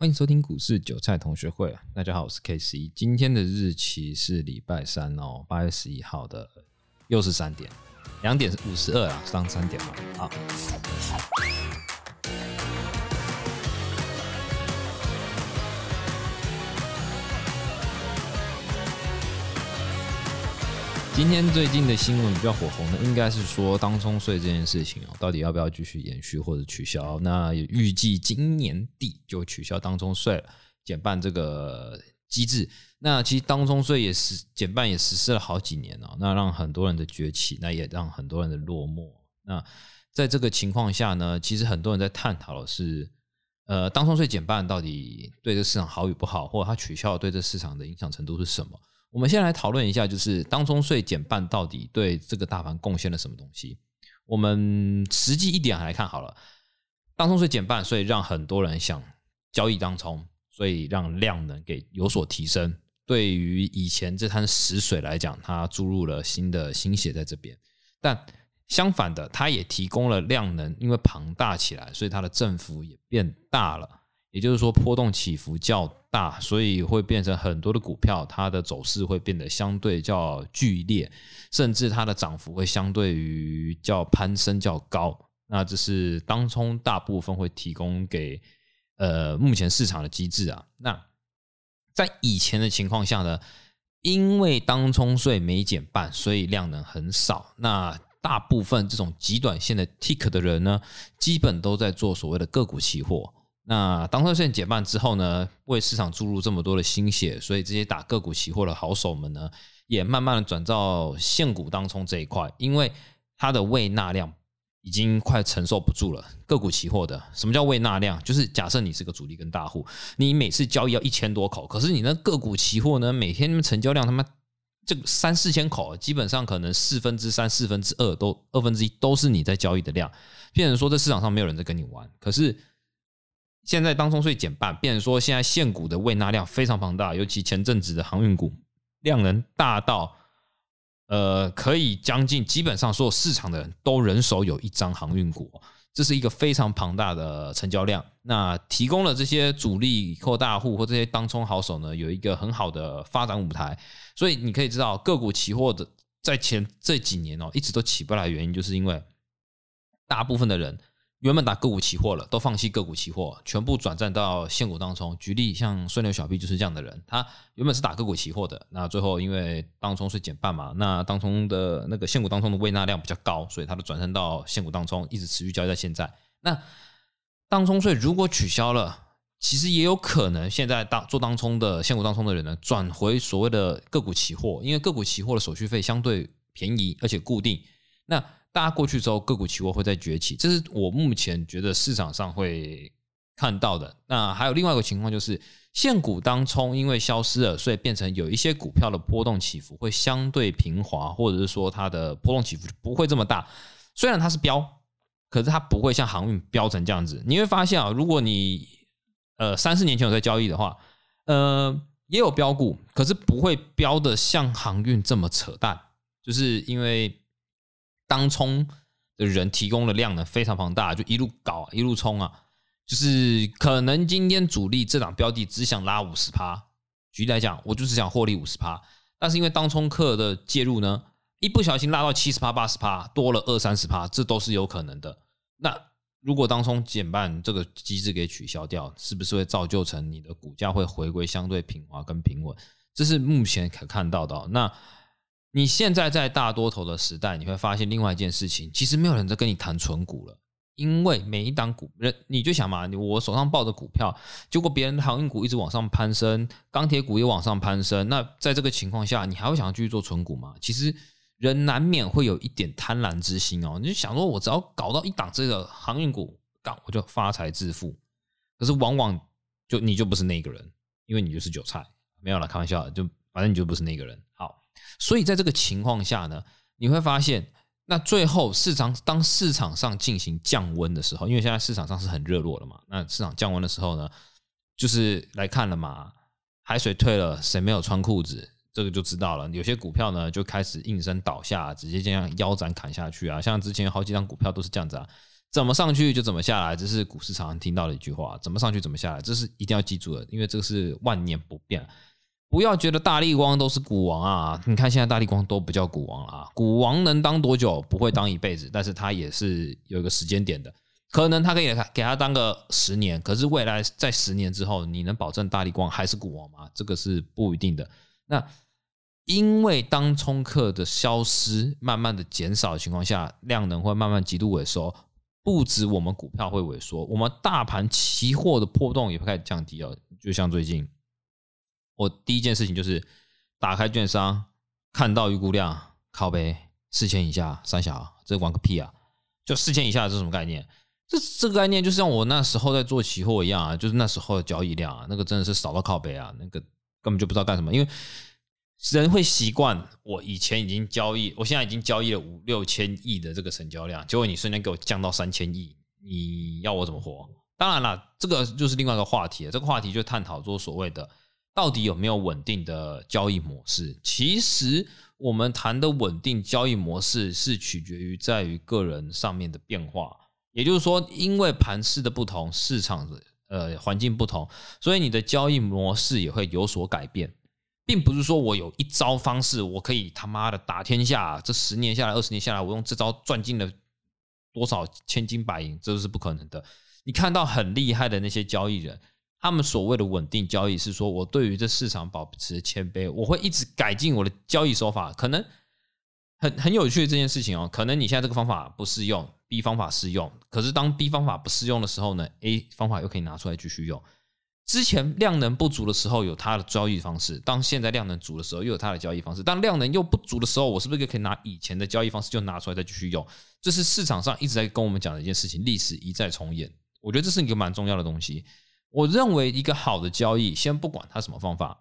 欢迎收听股市韭菜同学会。大家好，我是 K C。今天的日期是礼拜三哦，八月十一号的，又是三点，两点五十二啊，上三点了。好。今天最近的新闻比较火红的，应该是说当冲税这件事情哦，到底要不要继续延续或者取消？那预计今年底就取消当冲税，减半这个机制。那其实当冲税也是减半，也实施了好几年了。那让很多人的崛起，那也让很多人的落寞。那在这个情况下呢，其实很多人在探讨的是，呃，当冲税减半到底对这市场好与不好，或者它取消对这市场的影响程度是什么？我们先来讨论一下，就是当中税减半到底对这个大盘贡献了什么东西？我们实际一点来看好了，当中税减半，所以让很多人想交易当冲，所以让量能给有所提升。对于以前这滩死水来讲，它注入了新的心血在这边。但相反的，它也提供了量能，因为庞大起来，所以它的振幅也变大了。也就是说，波动起伏较大，所以会变成很多的股票，它的走势会变得相对较剧烈，甚至它的涨幅会相对于较攀升较高。那这是当冲大部分会提供给呃目前市场的机制啊。那在以前的情况下呢，因为当冲税没减半，所以量能很少。那大部分这种极短线的 tick 的人呢，基本都在做所谓的个股期货。那当特线减半之后呢，为市场注入这么多的心血，所以这些打个股期货的好手们呢，也慢慢的转到现股当中这一块，因为它的未纳量已经快承受不住了。个股期货的什么叫未纳量？就是假设你是个主力跟大户，你每次交易要一千多口，可是你那个股期货呢，每天成交量他妈这三四千口，基本上可能四分之三、四分之二都二分之一都是你在交易的量，变成说这市场上没有人在跟你玩，可是。现在当冲税减半，变成说现在现股的未纳量非常庞大，尤其前阵子的航运股量能大到，呃，可以将近基本上所有市场的人都人手有一张航运股，这是一个非常庞大的成交量。那提供了这些主力或大户或这些当冲好手呢，有一个很好的发展舞台。所以你可以知道，个股期货的在前这几年哦，一直都起不来，原因就是因为大部分的人。原本打个股期货了，都放弃个股期货，全部转战到现股当中。举例像顺流小 B 就是这样的人，他原本是打个股期货的，那最后因为当冲是减半嘛，那当冲的那个现股当中的未纳量比较高，所以他的转身到现股当中，一直持续交易到现在。那当冲税如果取消了，其实也有可能现在当做当冲的现股当冲的人呢，转回所谓的个股期货，因为个股期货的手续费相对便宜而且固定。那大家过去之后，个股期货会再崛起，这是我目前觉得市场上会看到的。那还有另外一个情况就是，现股当冲因为消失了，所以变成有一些股票的波动起伏会相对平滑，或者是说它的波动起伏不会这么大。虽然它是标，可是它不会像航运标成这样子。你会发现啊，如果你呃三四年前有在交易的话，呃也有标股，可是不会标的像航运这么扯淡，就是因为。当冲的人提供的量呢非常庞大，就一路搞一路冲啊，就是可能今天主力这档标的只想拉五十趴，举例来讲，我就是想获利五十趴，但是因为当冲客的介入呢，一不小心拉到七十趴、八十趴，多了二三十趴，这都是有可能的。那如果当冲减半这个机制给取消掉，是不是会造就成你的股价会回归相对平滑跟平稳？这是目前可看到的。那你现在在大多头的时代，你会发现另外一件事情，其实没有人在跟你谈纯股了，因为每一档股人，你就想嘛，我手上抱着股票，结果别人航运股一直往上攀升，钢铁股也往上攀升，那在这个情况下，你还会想要继续做纯股吗？其实人难免会有一点贪婪之心哦，你就想说，我只要搞到一档这个航运股，港我就发财致富，可是往往就你就不是那个人，因为你就是韭菜，没有了，开玩笑，就反正你就不是那个人，好。所以在这个情况下呢，你会发现，那最后市场当市场上进行降温的时候，因为现在市场上是很热络的嘛，那市场降温的时候呢，就是来看了嘛，海水退了，谁没有穿裤子，这个就知道了。有些股票呢就开始应声倒下，直接这样腰斩砍下去啊，像之前好几张股票都是这样子啊，怎么上去就怎么下来，这是股市常常听到的一句话。怎么上去怎么下来，这是一定要记住的，因为这个是万年不变。不要觉得大力光都是股王啊！你看现在大力光都不叫股王了啊！股王能当多久？不会当一辈子，但是他也是有一个时间点的。可能他可以给他当个十年，可是未来在十年之后，你能保证大力光还是股王吗？这个是不一定的。那因为当冲客的消失，慢慢的减少的情况下，量能会慢慢极度萎缩。不止我们股票会萎缩，我们大盘期货的波动也会开始降低哦。就像最近。我第一件事情就是打开券商，看到预估量靠背四千以下，三小，这玩个屁啊！就四千以下是什么概念？这这个概念就像我那时候在做期货一样啊，就是那时候的交易量啊，那个真的是少到靠背啊，那个根本就不知道干什么。因为人会习惯，我以前已经交易，我现在已经交易了五六千亿的这个成交量，结果你瞬间给我降到三千亿，你要我怎么活？当然了，这个就是另外一个话题了。这个话题就探讨说所谓的。到底有没有稳定的交易模式？其实我们谈的稳定交易模式是取决于在于个人上面的变化。也就是说，因为盘势的不同，市场的呃环境不同，所以你的交易模式也会有所改变，并不是说我有一招方式，我可以他妈的打天下。这十年下来，二十年下来，我用这招赚进了多少千金白银，这是不可能的。你看到很厉害的那些交易人。他们所谓的稳定交易是说，我对于这市场保持谦卑，我会一直改进我的交易手法。可能很很有趣的这件事情哦，可能你现在这个方法不适用，B 方法适用。可是当 B 方法不适用的时候呢，A 方法又可以拿出来继续用。之前量能不足的时候有它的交易方式，当现在量能足的时候又有它的交易方式。当量能又不足的时候，我是不是就可以拿以前的交易方式就拿出来再继续用？这是市场上一直在跟我们讲的一件事情，历史一再重演。我觉得这是一个蛮重要的东西。我认为一个好的交易，先不管它什么方法，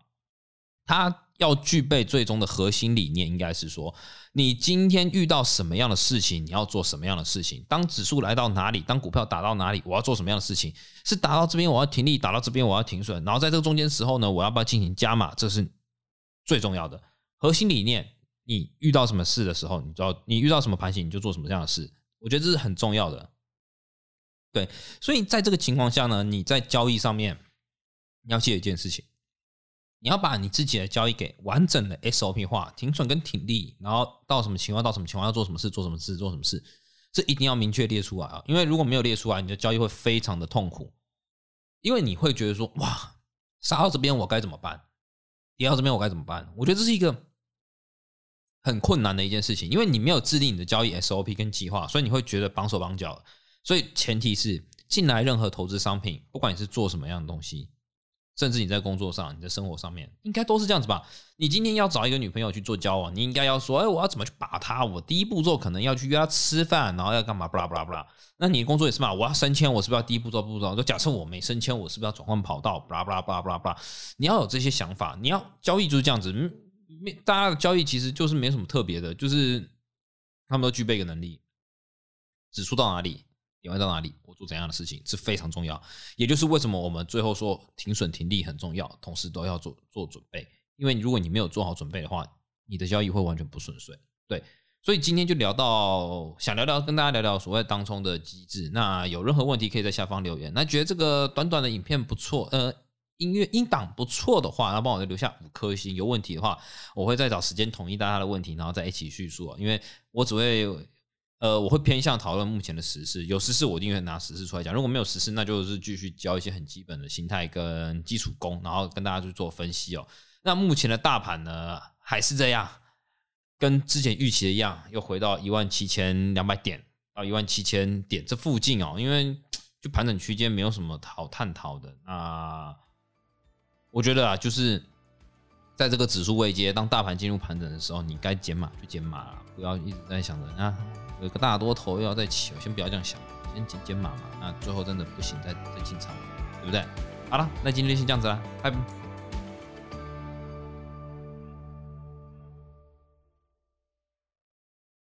它要具备最终的核心理念，应该是说，你今天遇到什么样的事情，你要做什么样的事情。当指数来到哪里，当股票打到哪里，我要做什么样的事情？是打到这边我要停利，打到这边我要停损，然后在这个中间时候呢，我要不要进行加码？这是最重要的核心理念。你遇到什么事的时候，你知道你遇到什么盘形，你就做什么这样的事。我觉得这是很重要的。对，所以在这个情况下呢，你在交易上面你要记得一件事情，你要把你自己的交易给完整的 SOP 化，停损跟停利，然后到什么情况到什么情况要做什么事，做什么事，做什么事，这一定要明确列出来啊！因为如果没有列出来，你的交易会非常的痛苦，因为你会觉得说，哇，杀到这边我该怎么办？跌到这边我该怎么办？我觉得这是一个很困难的一件事情，因为你没有制定你的交易 SOP 跟计划，所以你会觉得绑手绑脚。所以前提是进来任何投资商品，不管你是做什么样的东西，甚至你在工作上、你的生活上面，应该都是这样子吧？你今天要找一个女朋友去做交往，你应该要说：“哎，我要怎么去把她？我第一步骤可能要去约她吃饭，然后要干嘛？不啦不啦不啦。那你的工作也是嘛？我要升迁，我是不是要第一步骤步骤？就假设我没升迁，我是不是要转换跑道？不啦不啦不啦不啦不啦。你要有这些想法，你要交易就是这样子。没大家的交易其实就是没什么特别的，就是他们都具备一个能力，指数到哪里？点位到哪里，我做怎样的事情是非常重要，也就是为什么我们最后说停损停利很重要，同时都要做做准备。因为如果你没有做好准备的话，你的交易会完全不顺遂。对，所以今天就聊到想聊聊，跟大家聊聊所谓当冲的机制。那有任何问题可以在下方留言。那觉得这个短短的影片不错，呃，音乐音档不错的话，那帮我留下五颗星。有问题的话，我会再找时间统一大家的问题，然后再一起叙述。因为我只会。呃，我会偏向讨论目前的时事，有时事我一定会拿时事出来讲。如果没有时事，那就是继续教一些很基本的心态跟基础功，然后跟大家去做分析哦。那目前的大盘呢，还是这样，跟之前预期的一样，又回到一万七千两百点到一万七千点这附近哦。因为就盘整区间没有什么好探讨的。那我觉得啊，就是在这个指数未接，当大盘进入盘整的时候，你该减码就减码，不要一直在想着啊。有个大多头又要再起，先不要这样想，先减减码嘛。那最后真的不行，再再进场，对不对？好了，那今天就先这样子了，拜拜。